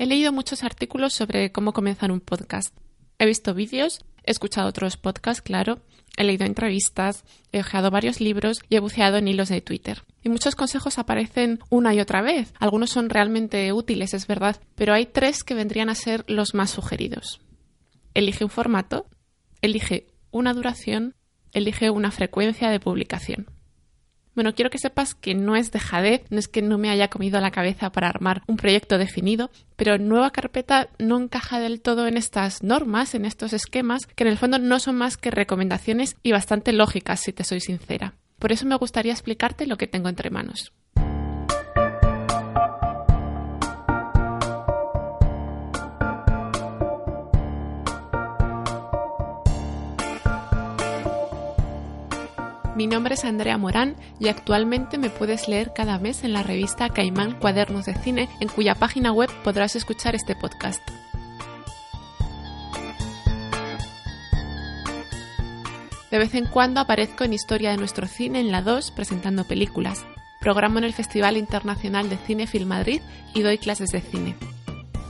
He leído muchos artículos sobre cómo comenzar un podcast. He visto vídeos, he escuchado otros podcasts, claro, he leído entrevistas, he ojeado varios libros y he buceado en hilos de Twitter. Y muchos consejos aparecen una y otra vez. Algunos son realmente útiles, es verdad, pero hay tres que vendrían a ser los más sugeridos. Elige un formato, elige una duración, elige una frecuencia de publicación. Bueno, quiero que sepas que no es dejadez, no es que no me haya comido la cabeza para armar un proyecto definido, pero nueva carpeta no encaja del todo en estas normas, en estos esquemas, que en el fondo no son más que recomendaciones y bastante lógicas, si te soy sincera. Por eso me gustaría explicarte lo que tengo entre manos. Mi nombre es Andrea Morán y actualmente me puedes leer cada mes en la revista Caimán Cuadernos de Cine, en cuya página web podrás escuchar este podcast. De vez en cuando aparezco en Historia de nuestro cine en la 2 presentando películas. Programo en el Festival Internacional de Cine Film Madrid y doy clases de cine.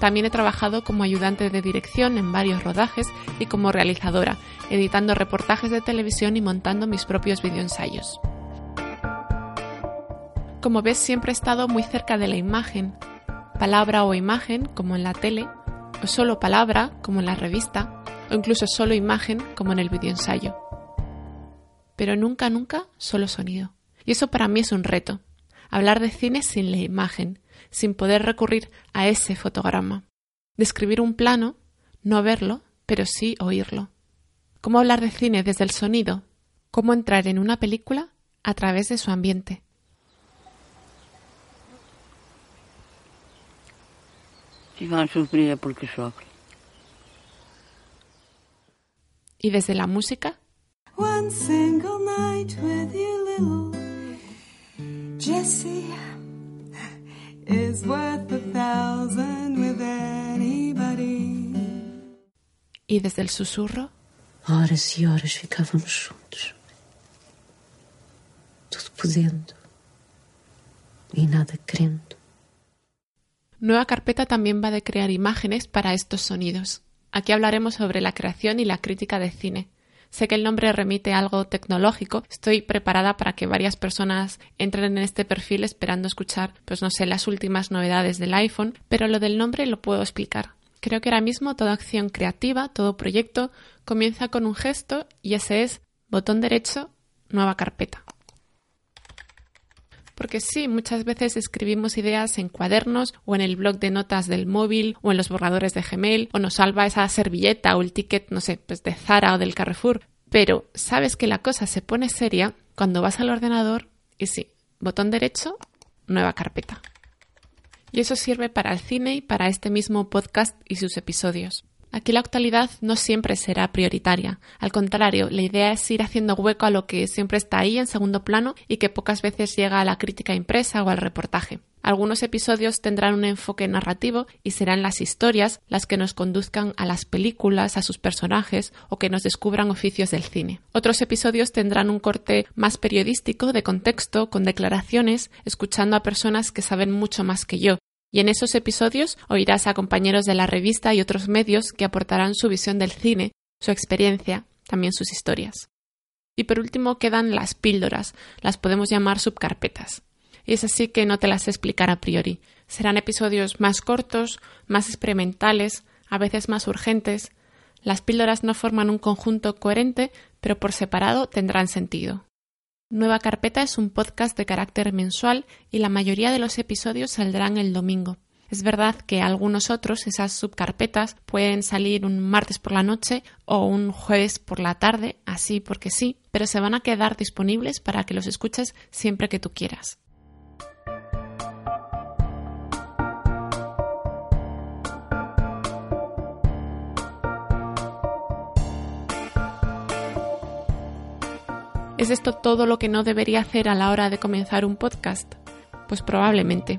También he trabajado como ayudante de dirección en varios rodajes y como realizadora, editando reportajes de televisión y montando mis propios videoensayos. Como ves, siempre he estado muy cerca de la imagen, palabra o imagen, como en la tele, o solo palabra, como en la revista, o incluso solo imagen, como en el videoensayo. Pero nunca, nunca solo sonido. Y eso para mí es un reto, hablar de cine sin la imagen, sin poder recurrir a ese fotograma. Describir un plano, no verlo, pero sí oírlo. ¿Cómo hablar de cine desde el sonido? ¿Cómo entrar en una película a través de su ambiente? porque ¿Y desde la música? One single night with you, little Jessie is worth a thousand with anybody. ¿Y desde el susurro? Horas e horas ficávamos juntos. Tudo podendo e nada. Nueva carpeta también va de crear imágenes para estos sonidos. Aquí hablaremos sobre la creación y la crítica de cine. Sé que el nombre remite a algo tecnológico. Estoy preparada para que varias personas entren en este perfil esperando escuchar, pues no sé, las últimas novedades del iPhone, pero lo del nombre lo puedo explicar. Creo que ahora mismo toda acción creativa, todo proyecto, comienza con un gesto y ese es botón derecho, nueva carpeta. Porque sí, muchas veces escribimos ideas en cuadernos o en el blog de notas del móvil o en los borradores de Gmail o nos salva esa servilleta o el ticket, no sé, pues de Zara o del Carrefour. Pero sabes que la cosa se pone seria cuando vas al ordenador y sí, botón derecho, nueva carpeta. Y eso sirve para el cine y para este mismo podcast y sus episodios. Aquí la actualidad no siempre será prioritaria. Al contrario, la idea es ir haciendo hueco a lo que siempre está ahí en segundo plano y que pocas veces llega a la crítica impresa o al reportaje. Algunos episodios tendrán un enfoque narrativo y serán las historias las que nos conduzcan a las películas, a sus personajes o que nos descubran oficios del cine. Otros episodios tendrán un corte más periodístico, de contexto, con declaraciones, escuchando a personas que saben mucho más que yo, y en esos episodios oirás a compañeros de la revista y otros medios que aportarán su visión del cine, su experiencia, también sus historias. Y por último quedan las píldoras, las podemos llamar subcarpetas. Y es así que no te las explicar a priori. Serán episodios más cortos, más experimentales, a veces más urgentes. Las píldoras no forman un conjunto coherente, pero por separado tendrán sentido. Nueva Carpeta es un podcast de carácter mensual y la mayoría de los episodios saldrán el domingo. Es verdad que algunos otros, esas subcarpetas, pueden salir un martes por la noche o un jueves por la tarde, así porque sí, pero se van a quedar disponibles para que los escuches siempre que tú quieras. ¿Es esto todo lo que no debería hacer a la hora de comenzar un podcast? Pues probablemente.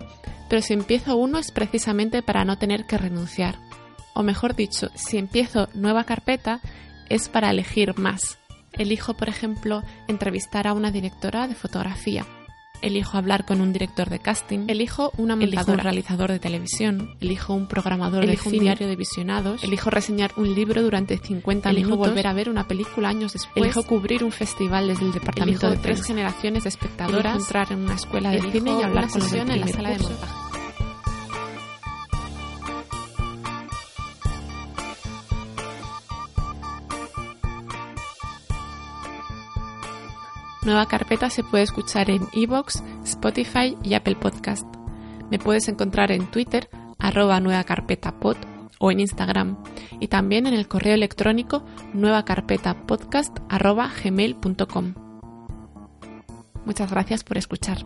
Pero si empiezo uno es precisamente para no tener que renunciar. O mejor dicho, si empiezo nueva carpeta es para elegir más. Elijo, por ejemplo, entrevistar a una directora de fotografía elijo hablar con un director de casting, elijo una elijo un realizador de televisión, elijo un programador elijo de un diario de visionados, elijo reseñar un libro durante 50 elijo minutos, volver a ver una película años después, elijo cubrir un festival desde el departamento de tres generaciones de espectadoras, elijo entrar en una escuela de cine y hablar con los en la sala de montaje. Nueva Carpeta se puede escuchar en iVoox, Spotify y Apple Podcast. Me puedes encontrar en Twitter, arroba Nueva Carpeta o en Instagram, y también en el correo electrónico nuevacarpetapodcast arroba gmail.com. Muchas gracias por escuchar.